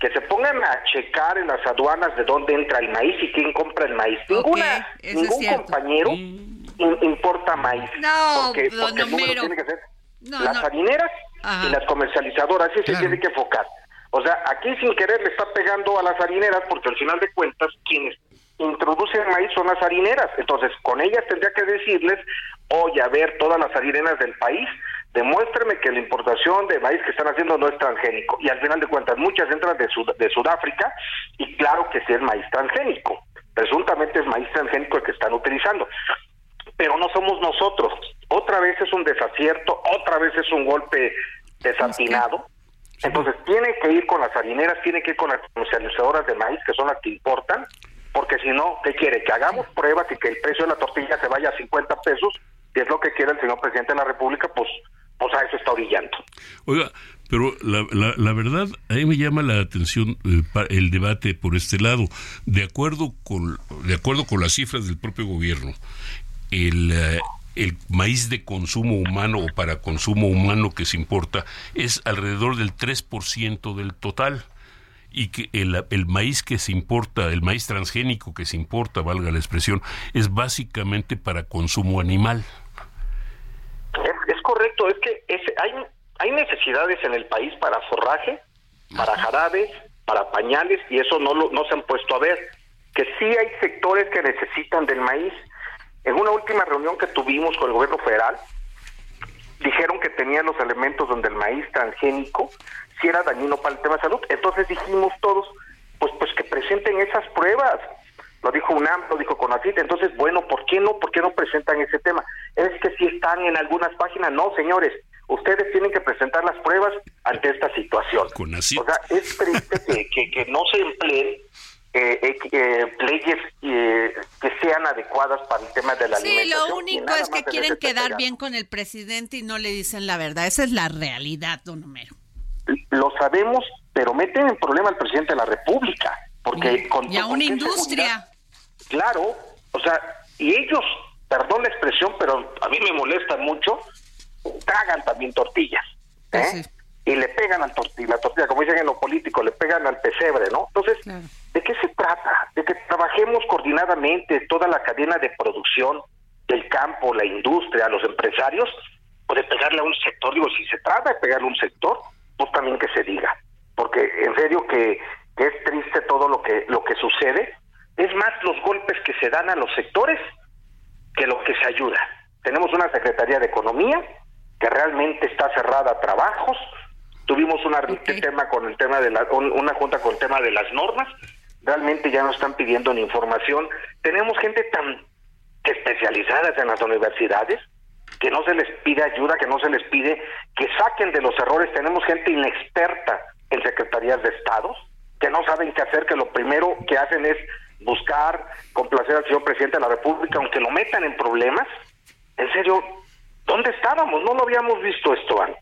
Que se pongan a checar en las aduanas de dónde entra el maíz y quién compra el maíz. Ninguna, ningún compañero in- importa maíz. No, porque, porque número Homero. tiene que ser No, las no. harineras Ajá. y las comercializadoras, así se tiene que enfocar. O sea, aquí sin querer le está pegando a las harineras porque al final de cuentas quienes introducen maíz son las harineras. Entonces, con ellas tendría que decirles, oye, a ver, todas las harineras del país, demuéstreme que la importación de maíz que están haciendo no es transgénico. Y al final de cuentas, muchas entran de, Sud- de Sudáfrica y claro que sí es maíz transgénico. Presuntamente es maíz transgénico el que están utilizando pero no somos nosotros. Otra vez es un desacierto, otra vez es un golpe desatinado. Entonces tiene que ir con las harineras, tiene que ir con las comercializadoras de maíz, que son las que importan, porque si no, ¿qué quiere? Que hagamos pruebas y que el precio de la tortilla se vaya a 50 pesos, que es lo que quiere el señor presidente de la República, pues, pues a eso está orillando. Oiga, pero la, la, verdad, a mí me llama la atención eh, el debate por este lado. De acuerdo con, de acuerdo con las cifras del propio gobierno, el, eh, el maíz de consumo humano o para consumo humano que se importa es alrededor del 3% del total y que el, el maíz que se importa, el maíz transgénico que se importa, valga la expresión, es básicamente para consumo animal. Es, es correcto, es que es- hay, hay necesidades en el país para forraje, para jarabes, para pañales, y eso no, lo, no se han puesto a ver. Que sí hay sectores que necesitan del maíz. En una última reunión que tuvimos con el gobierno federal, dijeron que tenían los elementos donde el maíz transgénico sí era dañino para el tema de salud. Entonces dijimos todos, pues pues que presenten esas pruebas. Lo dijo UNAM, lo dijo CONACYT. Entonces, bueno, ¿por qué no? ¿Por qué no presentan ese tema? Es que si están en algunas páginas, no, señores. Ustedes tienen que presentar las pruebas ante esta situación. O sea, es triste que, que, que no se empleen eh, eh, eh, leyes eh, que sean adecuadas para el tema de la Sí, alimentación. lo y único es que quieren quedar bien con el presidente y no le dicen la verdad. Esa es la realidad, don Homero. Lo sabemos, pero meten en problema al presidente de la República. Porque con Y a una industria. Claro, o sea, y ellos, perdón la expresión, pero a mí me molesta mucho, tragan también tortillas. ¿eh? Y le pegan al tortilla, la tortilla, como dicen en lo político, le pegan al pesebre, ¿no? Entonces, ¿de qué se trata? De que trabajemos coordinadamente toda la cadena de producción del campo, la industria, los empresarios, o de pegarle a un sector. Digo, si se trata de pegarle a un sector, pues también que se diga. Porque en serio que, que es triste todo lo que, lo que sucede, es más los golpes que se dan a los sectores que lo que se ayuda. Tenemos una Secretaría de Economía que realmente está cerrada a trabajos, tuvimos una tema con el tema de la, una junta con el tema de las normas, realmente ya no están pidiendo ni información. Tenemos gente tan especializada en las universidades que no se les pide ayuda, que no se les pide que saquen de los errores. Tenemos gente inexperta en secretarías de estados que no saben qué hacer, que lo primero que hacen es buscar complacer al señor presidente de la República, aunque lo metan en problemas. En serio, ¿dónde estábamos? No lo habíamos visto esto antes.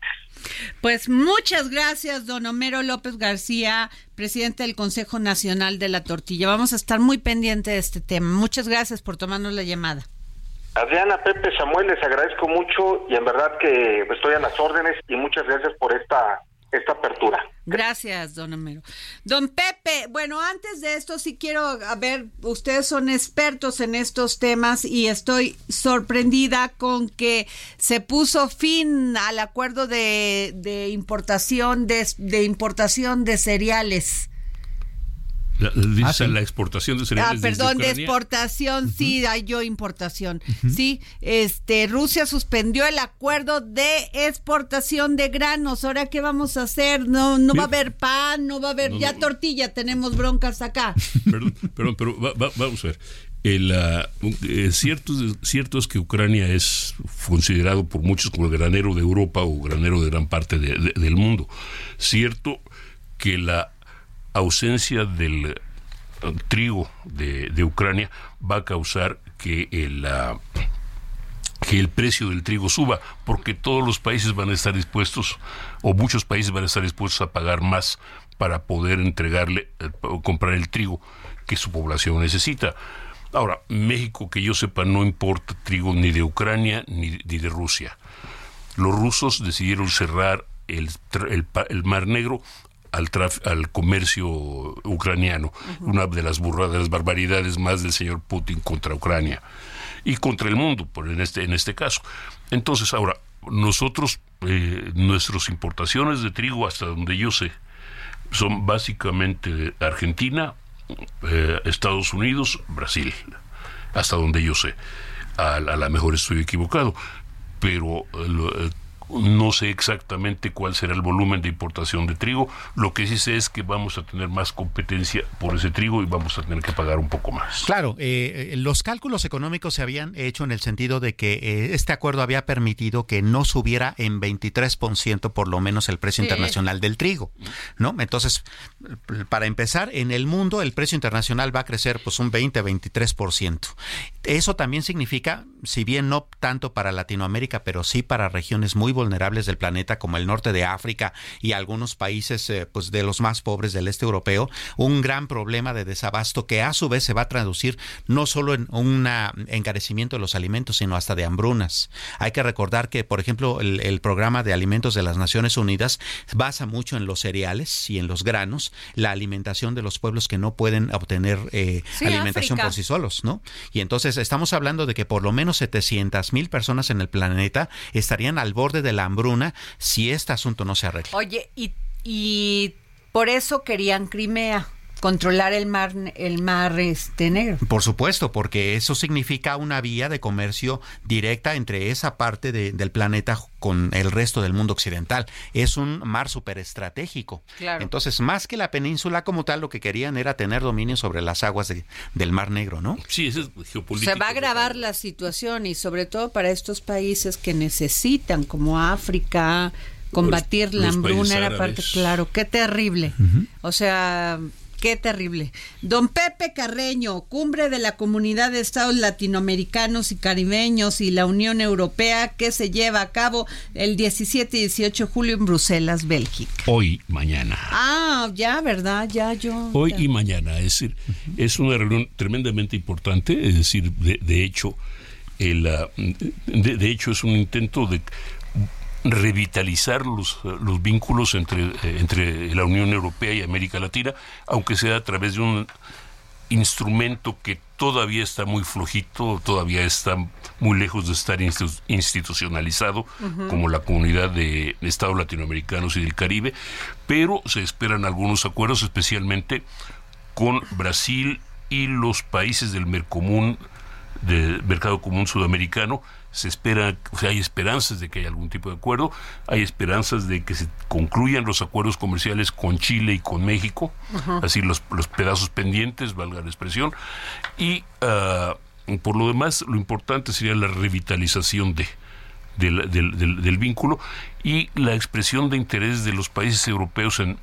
Pues muchas gracias, don Homero López García, presidente del Consejo Nacional de la Tortilla. Vamos a estar muy pendiente de este tema. Muchas gracias por tomarnos la llamada. Adriana, Pepe, Samuel, les agradezco mucho y en verdad que estoy a las órdenes y muchas gracias por esta esta apertura. Gracias, don Homero. Don Pepe, bueno, antes de esto sí quiero, a ver, ustedes son expertos en estos temas y estoy sorprendida con que se puso fin al acuerdo de, de importación de, de importación de cereales. La, ah, la exportación de cereales. Ah, perdón, de exportación, sí, hay yo importación. Sí, este, Rusia suspendió el acuerdo de exportación de granos. Ahora, ¿qué vamos a hacer? No, no va a haber pan, no va a haber ya tortilla, tenemos broncas acá. Perdón, perdón pero vamos a ver. El, uh, eh, cierto, cierto, es que Ucrania es considerado por muchos como el granero de Europa o granero de gran parte del mundo. Cierto que la ausencia del eh, trigo de, Ucrania va a causar que el, que el precio del trigo suba, porque todos los países van a estar dispuestos, o muchos países van a estar dispuestos a pagar más para poder entregarle, eh, o comprar el trigo que su población necesita. Ahora, México, que yo sepa, no importa trigo ni de Ucrania ni, de Rusia. Los rusos decidieron cerrar el, el Mar Negro al, al comercio ucraniano, una de las burradas, barbaridades más del señor Putin contra Ucrania y contra el mundo, por en este en este caso. Entonces, ahora nosotros eh, nuestras importaciones de trigo hasta donde yo sé son básicamente Argentina, eh, Estados Unidos, Brasil, hasta donde yo sé. A, a lo mejor estoy equivocado, pero eh, no sé exactamente cuál será el volumen de importación de trigo. Lo que sí sé es que vamos a tener más competencia por ese trigo y vamos a tener que pagar un poco más. Claro, eh, eh, los cálculos económicos se habían hecho en el sentido de que eh, este acuerdo había permitido que no subiera en 23% por lo menos el precio internacional del trigo, ¿no? Entonces, para empezar, en el mundo el precio internacional va a crecer pues un 20-23%. Eso también significa, si bien no tanto para Latinoamérica, pero sí para regiones muy vulnerables del planeta como el norte de África y algunos países eh, pues de los más pobres del este europeo, un gran problema de desabasto que a su vez se va a traducir no solo en un encarecimiento de los alimentos, sino hasta de hambrunas. Hay que recordar que, por ejemplo, el, programa de alimentos de las Naciones Unidas basa mucho en los cereales y en los granos, la alimentación de los pueblos que no pueden obtener eh, alimentación por sí solos, ¿no? Y entonces estamos hablando de que por lo menos 700 mil personas en el planeta estarían al borde de la hambruna si este asunto no se arregla. Oye, y, y por eso querían Crimea controlar el mar el mar este negro. Por supuesto, porque eso significa una vía de comercio directa entre esa parte del planeta con el resto del mundo occidental. Es un mar súper estratégico. Entonces, más que la península como tal, lo que querían era tener dominio sobre las aguas del Mar Negro, ¿no? Sí, eso es geopolítico. Se va a agravar la situación y sobre todo para estos países que necesitan, como África, combatir la hambruna era parte, claro, qué terrible. O sea, Qué terrible. Don Pepe Carreño, cumbre de la Comunidad de Estados Latinoamericanos y Caribeños y la Unión Europea que se lleva a cabo el 17 y 18 de julio en Bruselas, Bélgica. Hoy, mañana. Ah, ya, ¿verdad? Ya yo. Hoy y mañana. Es decir, es una reunión tremendamente importante. Es decir, de, hecho, el, ah, de hecho es un intento de revitalizar los, los vínculos entre, eh, entre la Unión Europea y América Latina, aunque sea a través de un instrumento que todavía está muy flojito, todavía está muy lejos de estar institucionalizado como la comunidad de Estados latinoamericanos y del Caribe, pero se esperan algunos acuerdos, especialmente con Brasil y los países del Mercomún, del Mercado Común Sudamericano, se espera, o sea, hay esperanzas de que haya algún tipo de acuerdo, hay esperanzas de que se concluyan los acuerdos comerciales con Chile y con México, así los, los, pedazos pendientes, valga la expresión, y ah, por lo demás lo importante sería la revitalización de, del, del, vínculo y la expresión de interés de los países europeos en,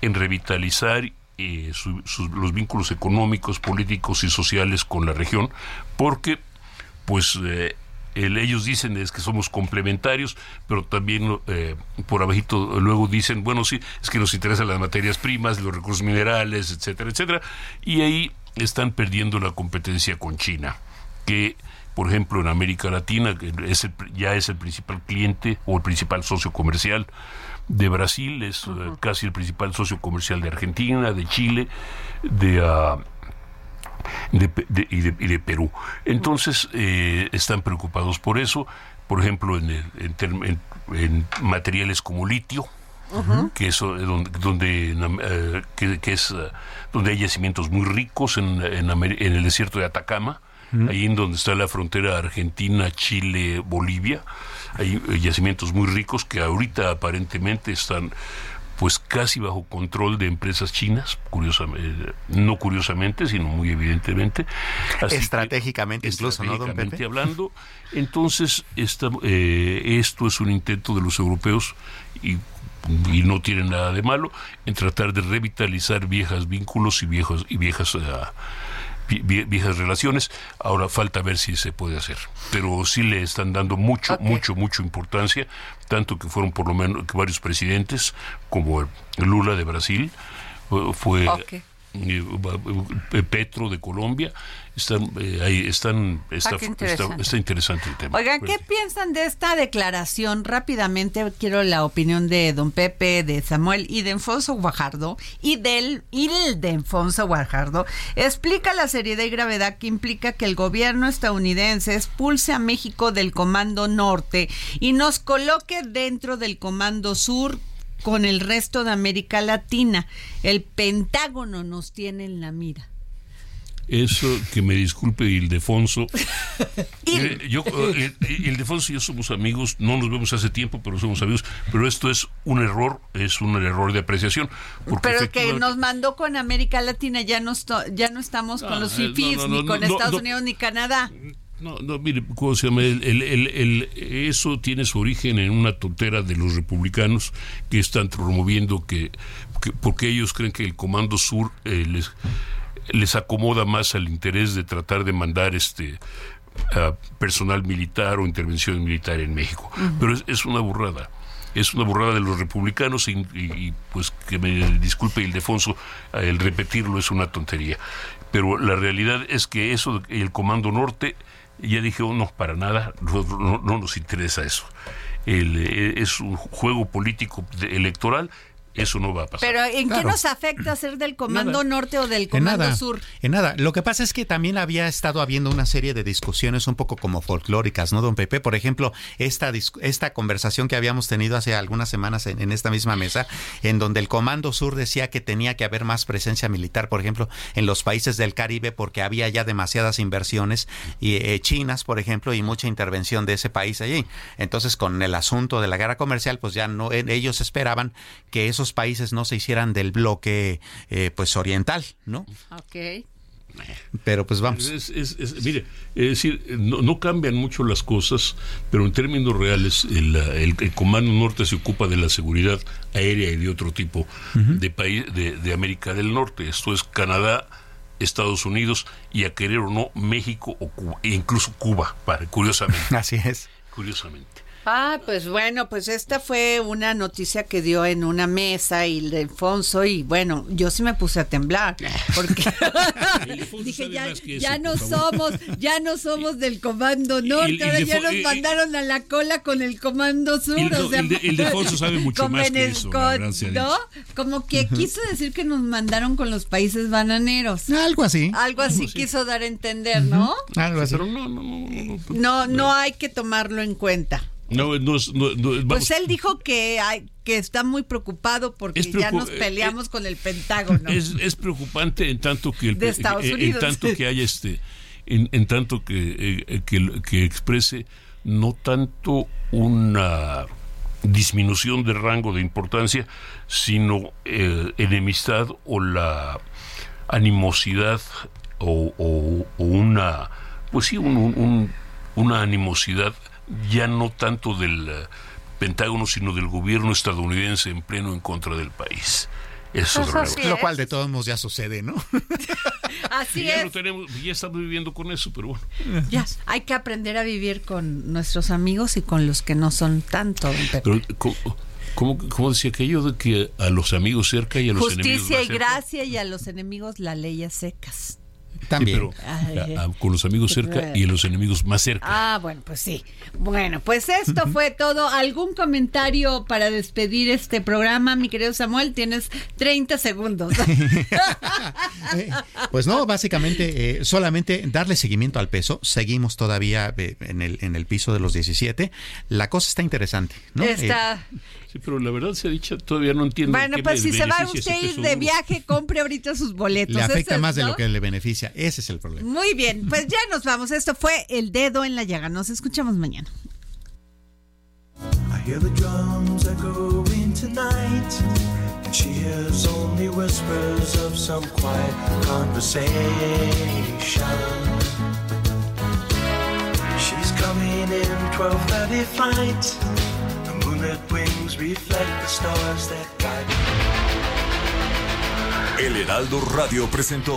en revitalizar eh, los vínculos económicos, políticos y sociales con la región, porque pues eh, ellos dicen es que somos complementarios, pero también eh, por abajito luego dicen, bueno, sí, es que nos interesan las materias primas, los recursos minerales, etcétera, etcétera, y ahí están perdiendo la competencia con China, que por ejemplo en América Latina que es ya es el principal cliente o el principal socio comercial de Brasil, es eh, casi el principal socio comercial de Argentina, de Chile, de... Uh, de, y, de, Perú. Entonces, eh, están preocupados por eso, por ejemplo, en, en, materiales como litio, que es donde, donde eh, que, es donde hay yacimientos muy ricos en, el desierto de Atacama, ahí en donde está la frontera Argentina, Chile, Bolivia. Hay yacimientos muy ricos que ahorita aparentemente están pues casi bajo control de empresas chinas, curiosamente, no curiosamente, sino muy evidentemente. estratégicamente, incluso, estratégicamente hablando. Entonces, esta, eh, esto es un intento de los europeos y, y, no tiene nada de malo en tratar de revitalizar viejas vínculos y viejos y viejas uh, viejas relaciones. Ahora falta ver si se puede hacer. Pero sí le están dando mucho, mucho, mucho importancia, tanto que fueron por lo menos que varios presidentes, como el Lula de Brasil, eh, fue Petro de Colombia, están, eh, ahí están, ah, está, interesante. el tema. Oigan, ¿qué piensan de esta declaración? Rápidamente quiero la opinión de don Pepe, de Samuel y de Enfonso Guajardo y del y de Enfonso Guajardo. Explica la seriedad y gravedad que implica que el gobierno estadounidense expulse a México del Comando Norte y nos coloque dentro del Comando Sur con el resto de América Latina. El Pentágono nos tiene en la mira. Eso, que me disculpe Ildefonso. yo, eh, Ildefonso y yo somos amigos, no nos vemos hace tiempo, pero somos amigos. Pero esto es un error, es un error de apreciación. pero que nos mandó con América Latina, ya no, ya no estamos con los ah, FIFIs, ni con Estados Unidos, ni Canadá. No, no, mire, ¿cómo se llama? El, eso tiene su origen en una tontera de los republicanos que están promoviendo que, porque ellos creen que el Comando Sur eh, les, les acomoda más al interés de tratar de mandar este personal militar o intervención militar en México. Pero es, una burrada es una burrada de los republicanos y, pues que me disculpe Ildefonso, el repetirlo es una tontería. Pero la realidad es que eso, el Comando Norte y ya dije, oh, no, para nada, no, nos interesa eso. Eh, es un juego político electoral eso no va a pasar. Pero ¿en qué nos afecta ser del Comando Norte o del Comando Sur? En nada. Lo que pasa es que también había estado habiendo una serie de discusiones un poco como folclóricas, ¿no, don Pepe? Por ejemplo, esta, esta conversación que habíamos tenido hace algunas semanas en, esta misma mesa, en donde el Comando Sur decía que tenía que haber más presencia militar, por ejemplo, en los países del Caribe, porque había ya demasiadas inversiones y, eh, chinas, por ejemplo, y mucha intervención de ese país allí. Entonces, con el asunto de la guerra comercial, pues ya no, ellos esperaban que esos países no se hicieran del bloque eh, pues oriental, ¿no? Ok. Pero pues vamos. mire, es decir, no, cambian mucho las cosas, pero en términos reales el, Comando Norte se ocupa de la seguridad aérea y de otro tipo de país de, América del Norte. Esto es Canadá, Estados Unidos y a querer o no México o Cuba, e incluso Cuba, para, curiosamente. Así es. Curiosamente. Ah, pues bueno, pues esta fue una noticia que dio en una mesa y de Alfonso y bueno, yo sí me puse a temblar porque dije ya, ya no somos, ya no somos del Comando Norte, ahora ya nos mandaron a la cola con el Comando Sur. El, o sea, el, de, el Alfonso sabe mucho más que eso, ¿no? Como que quiso decir que nos mandaron con los países bananeros. Algo así. Algo así quiso dar a entender, ¿no? Algo así. Pero no, no, no, no, no hay que tomarlo en cuenta. No, no, no, pues él dijo que hay, que está muy preocupado porque ya nos peleamos eh, con el Pentágono. Es, es, preocupante en tanto que el, en tanto que haya este en, en tanto que, eh, que, que exprese no tanto una disminución de rango de importancia, sino eh, enemistad o la animosidad o, o, o una, pues sí, un, un, una animosidad ya no tanto del eh, Pentágono, sino del gobierno estadounidense en pleno en contra del país. Eso, es Lo cual de todos modos ya sucede, ¿no? Así ya es. tenemos, ya estamos viviendo con eso, pero bueno. Ya, hay que aprender a vivir con nuestros amigos y con los que no son tanto. Pero, ¿cómo, cómo, decía aquello de que a los amigos cerca y a los Justicia enemigos Justicia y gracia y a los enemigos la ley a secas. También. Sí, pero a, a, con los amigos cerca y los enemigos más cerca. Ah, bueno, pues sí. Bueno, pues esto fue todo. ¿Algún comentario para despedir este programa, mi querido Samuel? Tienes 30 segundos. pues no, básicamente eh, solamente darle seguimiento al peso. Seguimos todavía eh, en, el, en el piso de los 17. La cosa está interesante, ¿no? Está... Eh, Sí, pero la verdad se ha dicho, todavía no entiendo. Bueno, pues si se va usted a ir de viaje, compre ahorita sus boletos. Le afecta más de lo que le beneficia. Ese es el problema. Muy bien, pues ya nos vamos. Esto fue El Dedo en la Llaga. Nos escuchamos mañana. I hear the drums echoing tonight. And she hears only whispers of some quiet conversation. She's coming in 12:30 flight. El Heraldo Radio presentó